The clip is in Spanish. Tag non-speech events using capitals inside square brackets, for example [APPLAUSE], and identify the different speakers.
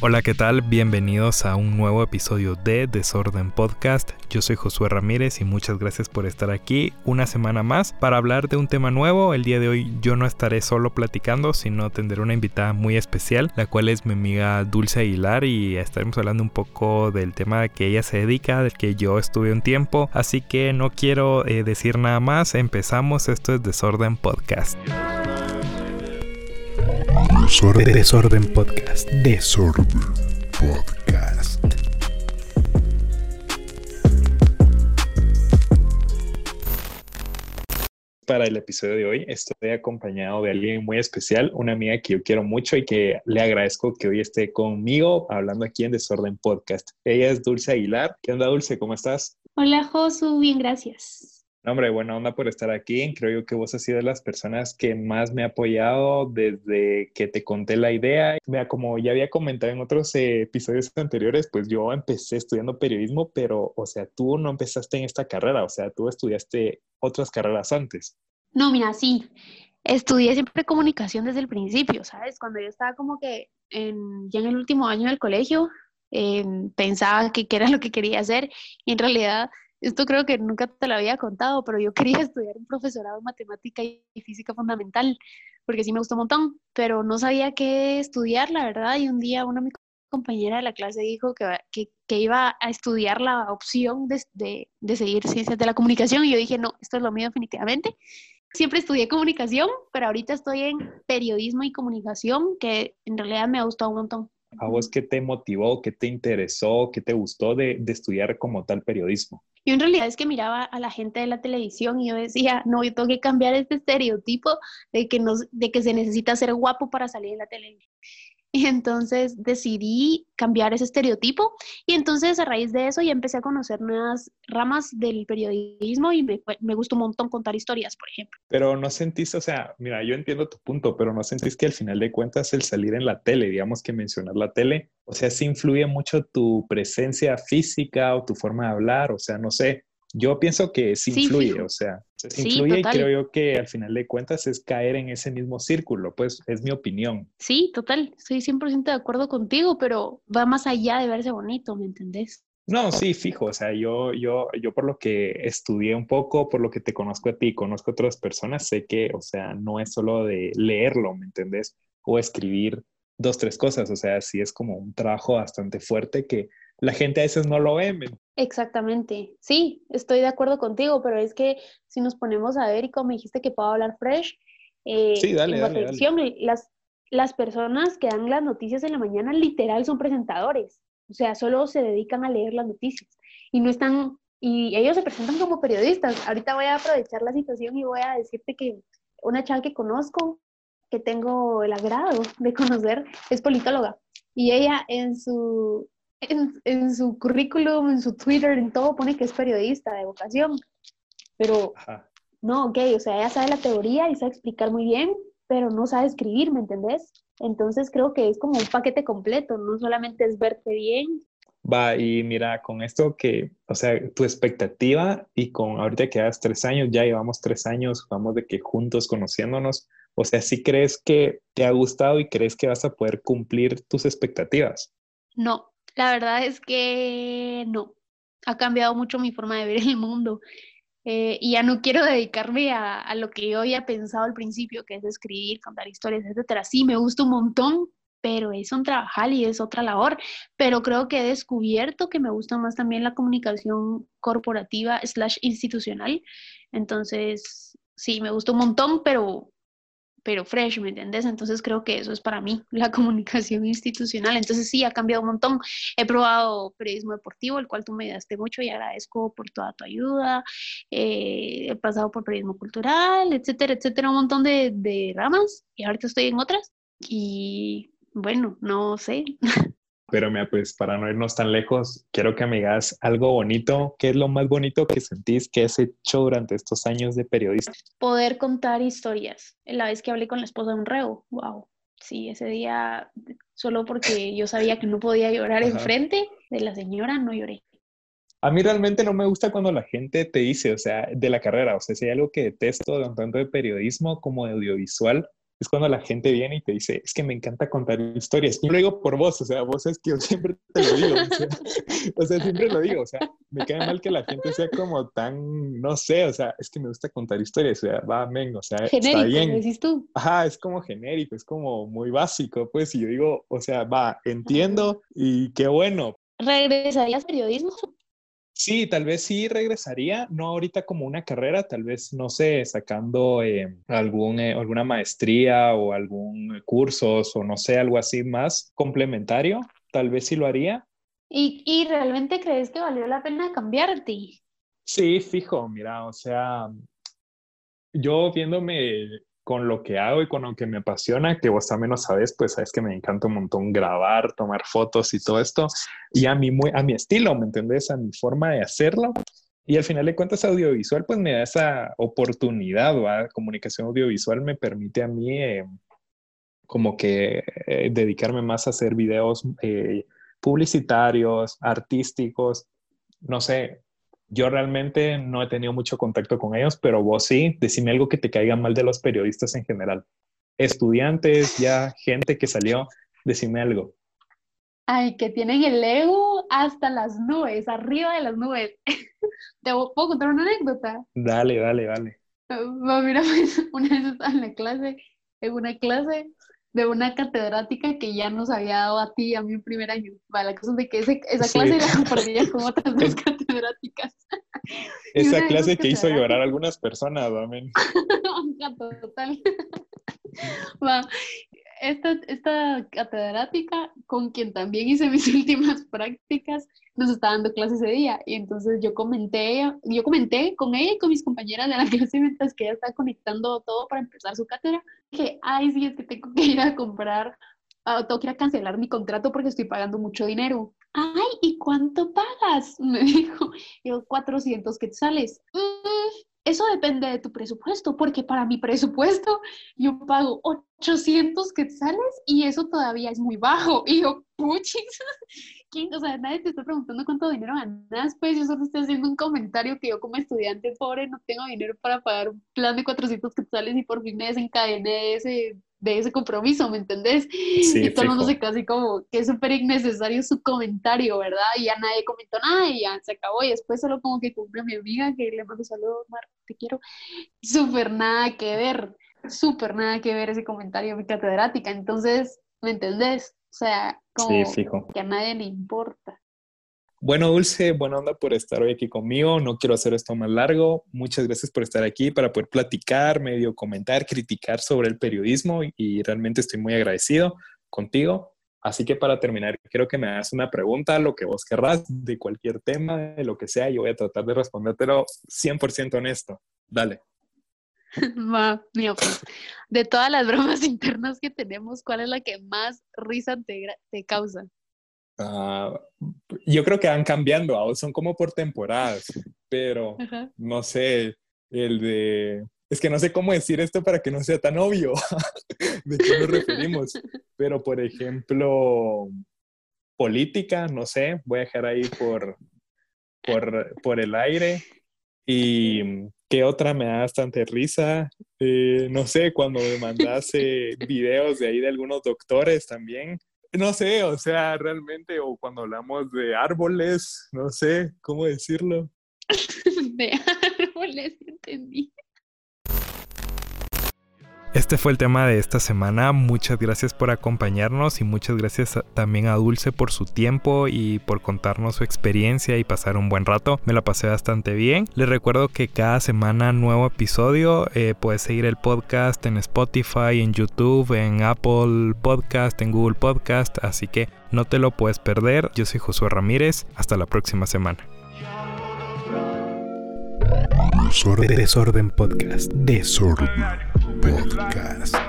Speaker 1: Hola, ¿qué tal? Bienvenidos a un nuevo episodio de Desorden Podcast. Yo soy Josué Ramírez y muchas gracias por estar aquí una semana más para hablar de un tema nuevo. El día de hoy yo no estaré solo platicando, sino tendré una invitada muy especial, la cual es mi amiga Dulce Aguilar y estaremos hablando un poco del tema que ella se dedica, del que yo estuve un tiempo. Así que no quiero eh, decir nada más, empezamos. Esto es Desorden Podcast.
Speaker 2: Desorden, Desorden Podcast. Desorden Podcast.
Speaker 1: Para el episodio de hoy estoy acompañado de alguien muy especial, una amiga que yo quiero mucho y que le agradezco que hoy esté conmigo hablando aquí en Desorden Podcast. Ella es Dulce Aguilar. ¿Qué onda, Dulce? ¿Cómo estás?
Speaker 3: Hola, Josu. Bien, gracias
Speaker 1: hombre, buena onda por estar aquí. Creo yo que vos has sido de las personas que más me ha apoyado desde que te conté la idea. Mira, como ya había comentado en otros eh, episodios anteriores, pues yo empecé estudiando periodismo, pero, o sea, tú no empezaste en esta carrera, o sea, tú estudiaste otras carreras antes.
Speaker 3: No, mira, sí. Estudié siempre comunicación desde el principio, ¿sabes? Cuando yo estaba como que en, ya en el último año del colegio, em, pensaba que, que era lo que quería hacer y en realidad esto creo que nunca te lo había contado, pero yo [LAUGHS] quería estudiar un profesorado en matemática y física fundamental, porque sí me gustó un montón, pero no sabía qué estudiar, la verdad, y un día una mi compañera de la clase dijo que, que, iba a estudiar la opción de, de, de seguir ciencias de la comunicación, y yo dije, no, esto es lo mío definitivamente. Siempre estudié comunicación, pero ahorita estoy en periodismo y comunicación, que en realidad me ha gustado un montón.
Speaker 1: ¿A vos qué te motivó, qué te interesó, qué te gustó de, estudiar como tal periodismo?
Speaker 3: Yo en realidad es que miraba a la gente de la televisión y yo decía, no, yo tengo que cambiar este estereotipo de que, de que se necesita ser guapo para salir en la televisión. Y entonces decidí cambiar ese estereotipo y entonces a raíz de eso ya empecé a conocer nuevas ramas del periodismo y me, me gustó un montón contar historias, por ejemplo.
Speaker 1: Pero no sentiste, o sea, mira, yo entiendo tu punto, pero no sentís que al final de cuentas el salir en la tele, digamos que mencionar la tele, o sea, sí influye mucho tu presencia física o tu forma de hablar, o sea, no sé, yo pienso que sí, influye, o sea, sí, influye y creo yo que al final de cuentas es caer en ese mismo círculo, pues es mi opinión.
Speaker 3: Sí, total, estoy 100% de acuerdo contigo, pero va más allá de verse bonito, ¿me entendés?
Speaker 1: No, sí, fijo, o sea, yo, yo, yo por lo que estudié un poco, por lo que te conozco a ti, conozco a otras personas, sé que, o sea, no es solo de leerlo, ¿me entendés? O escribir dos, tres cosas, o sea, sí es como un trabajo bastante fuerte que la gente a veces no lo ve.
Speaker 3: Exactamente, sí, estoy de acuerdo contigo, pero es que si nos ponemos a ver y como dijiste que puedo hablar fresh,
Speaker 1: eh, sí, dale,
Speaker 3: Las, las personas que dan las noticias en la mañana literal son presentadores, o sea, solo se dedican a leer las noticias. Y no están, y ellos se presentan como periodistas. Ahorita voy a aprovechar la situación y voy a decirte que una chava que conozco, que tengo el agrado de conocer, es politóloga. Y ella en su en, su currículum, en su Twitter, en todo pone que es periodista de vocación. Pero no, ok, o sea, ella sabe la teoría y sabe explicar muy bien, pero no sabe escribir, ¿me entendés? Entonces creo que es como un paquete completo, no solamente es verte bien.
Speaker 1: Va, y mira, con esto que, o sea, tu expectativa y con ahorita que das tres años, ya llevamos tres años, vamos de que juntos conociéndonos, o sea, ¿sí crees que te ha gustado y crees que vas a poder cumplir tus expectativas?
Speaker 3: No, la verdad es que no, ha cambiado mucho mi forma de ver el mundo. Eh, y ya no quiero dedicarme a, lo que yo había pensado al principio, que es escribir, contar historias, etcétera. Sí, me gusta un montón, pero es un trabajo y es otra labor. Pero creo que he descubierto que me gusta más también la comunicación corporativa slash institucional. Entonces, sí, me gusta un montón, pero pero fresh, ¿me entiendes? Entonces creo que eso es para mí, [LAUGHS] la comunicación institucional. Entonces sí, ha cambiado un montón. He probado periodismo deportivo, el cual tú me ayudaste mucho y agradezco por toda tu ayuda. Eh, he pasado por periodismo cultural, etcétera, etcétera, un montón de, de ramas y ahorita estoy en otras. Y bueno, no sé. [LAUGHS]
Speaker 1: Pero mira, pues para no irnos tan lejos, quiero que me digas algo bonito. ¿Qué es lo más bonito que sentís que has hecho durante estos años de periodista?
Speaker 3: Poder contar historias. La vez que hablé con la esposa de un reo, wow. Sí, ese día, solo porque yo sabía que no podía llorar enfrente de la señora, no lloré.
Speaker 1: A mí realmente no me gusta cuando la gente te dice, o sea, de la carrera, o sea, si hay algo que detesto tanto de periodismo como de audiovisual, es cuando la gente viene y te dice, es que me encanta contar historias. Y lo digo por vos, o sea, vos es que yo [LAUGHS] siempre te lo digo, o sea, siempre lo digo, o sea, me cae mal que la gente sea como tan, no sé, o sea, es que me gusta contar historias, o sea, va, men, o sea,
Speaker 3: genérico,
Speaker 1: está bien.
Speaker 3: decís tú.
Speaker 1: Ajá, es como genérico, es como muy básico, pues, y yo digo, o sea, va, entiendo y qué bueno.
Speaker 3: ¿Regresarías periodismo?
Speaker 1: Sí, tal vez sí regresaría, no ahorita como una carrera, tal vez, no sé, sacando eh, algún, eh, alguna maestría o algún curso o no sé, algo así más complementario, tal vez sí lo haría.
Speaker 3: ¿Y, ¿Y realmente crees que valió la pena cambiarte?
Speaker 1: Sí, fijo, mira, o sea, yo viéndome con lo que hago y con lo que me apasiona, que vos también lo sabes, pues sabes que me encanta un montón grabar, tomar fotos y todo esto, y a mi, muy, a mi estilo, ¿me entendés? A mi forma de hacerlo. Y al final de cuentas, audiovisual, pues me da esa oportunidad, ¿va? Comunicación audiovisual me permite a mí eh, como que eh, dedicarme más a hacer videos eh, publicitarios, artísticos, no sé, yo realmente no he tenido mucho contacto con ellos, pero vos sí, decime algo que te caiga mal de los periodistas en general. Estudiantes, ya gente que salió, decime algo.
Speaker 3: Ay, que tienen el ego hasta las nubes, arriba de las nubes. [LAUGHS] ¿Te puedo contar una anécdota?
Speaker 1: Dale, dale, dale.
Speaker 3: mira, pues, [LAUGHS] una vez estaba en la clase, en una clase, de una catedrática que ya nos había dado a ti a mí en primer año. Vale, la cosa de que ese, esa clase la compartía con otras dos catedráticas.
Speaker 1: Esa clase que hizo llorar a algunas personas, amén. [LAUGHS]
Speaker 3: Total. [LAUGHS] Va, esta, esta catedrática, con quien también hice mis [LAUGHS] últimas prácticas, nos está dando clases ese día. Y entonces yo comenté, yo comenté con ella y con mis compañeras de la [LAUGHS] clase mientras que ella está conectando todo para empezar su cátedra, que, ay, sí, es que tengo que ir a comprar, uh, tengo que ir a cancelar mi contrato porque estoy pagando mucho dinero. Ay, ¿y cuánto pagas? [LAUGHS] Me dijo, yo 400 quetzales. Mm, eso depende de tu presupuesto, porque para mi presupuesto yo pago 800 quetzales y eso todavía es muy bajo. [LAUGHS] Y yo, puchis, o sea, nadie te está preguntando cuánto dinero ganas, pues yo solo estoy haciendo un comentario que yo como estudiante pobre no tengo dinero para pagar un plan de 400 quetzales y por fin me desencadené de ese, de ese compromiso, ¿me entendés? y todo el mundo se quedó así como que es súper innecesario su comentario, ¿verdad? Y ya nadie comentó nada y ya se acabó y después solo como que cumple a mi amiga que le mando saludos, Mar, te quiero. Súper nada que ver, súper nada que ver ese comentario, mi catedrática. Entonces, ¿me entendés? O sea, como que a nadie le importa.
Speaker 1: Bueno, Dulce, buena onda por estar hoy aquí conmigo. No quiero hacer esto más largo. Muchas gracias por estar aquí para poder platicar, medio comentar, criticar sobre el periodismo y realmente estoy muy agradecido contigo. Así que para terminar, quiero que me hagas una pregunta, lo que vos querrás, de cualquier tema, de lo que sea. Yo voy a tratar de respondértelo 100% honesto. Dale. [LAUGHS]
Speaker 3: Mío, pues, de todas las bromas [LAUGHS] internas que tenemos, ¿cuál es la que más risa te, te causa?
Speaker 1: Uh, yo creo que van cambiando, son como por temporadas, pero no sé, el de... Es que no sé cómo decir esto para que no sea tan obvio [LAUGHS] de qué nos referimos, pero por ejemplo, política, no sé, voy a dejar ahí por, por, por el aire. Y ¿Qué otra me da bastante risa? Eh, no sé, cuando me mandase [LAUGHS] videos de ahí de algunos doctores también. No sé, o sea, realmente, o cuando hablamos de árboles, no sé, ¿cómo decirlo? [LAUGHS]
Speaker 3: de árboles, entendí.
Speaker 1: Este fue el tema de esta semana. Muchas gracias por acompañarnos y muchas gracias también a Dulce por su tiempo y por contarnos su experiencia y pasar un buen rato. Me la pasé bastante bien. Les recuerdo que cada semana nuevo episodio. Eh, puedes seguir el podcast en Spotify, en YouTube, en Apple Podcast, en Google Podcast. Así que no te lo puedes perder. Yo soy Josué Ramírez. Hasta la próxima semana.
Speaker 2: Desorden, Desorden Podcast. Desorden Podcast.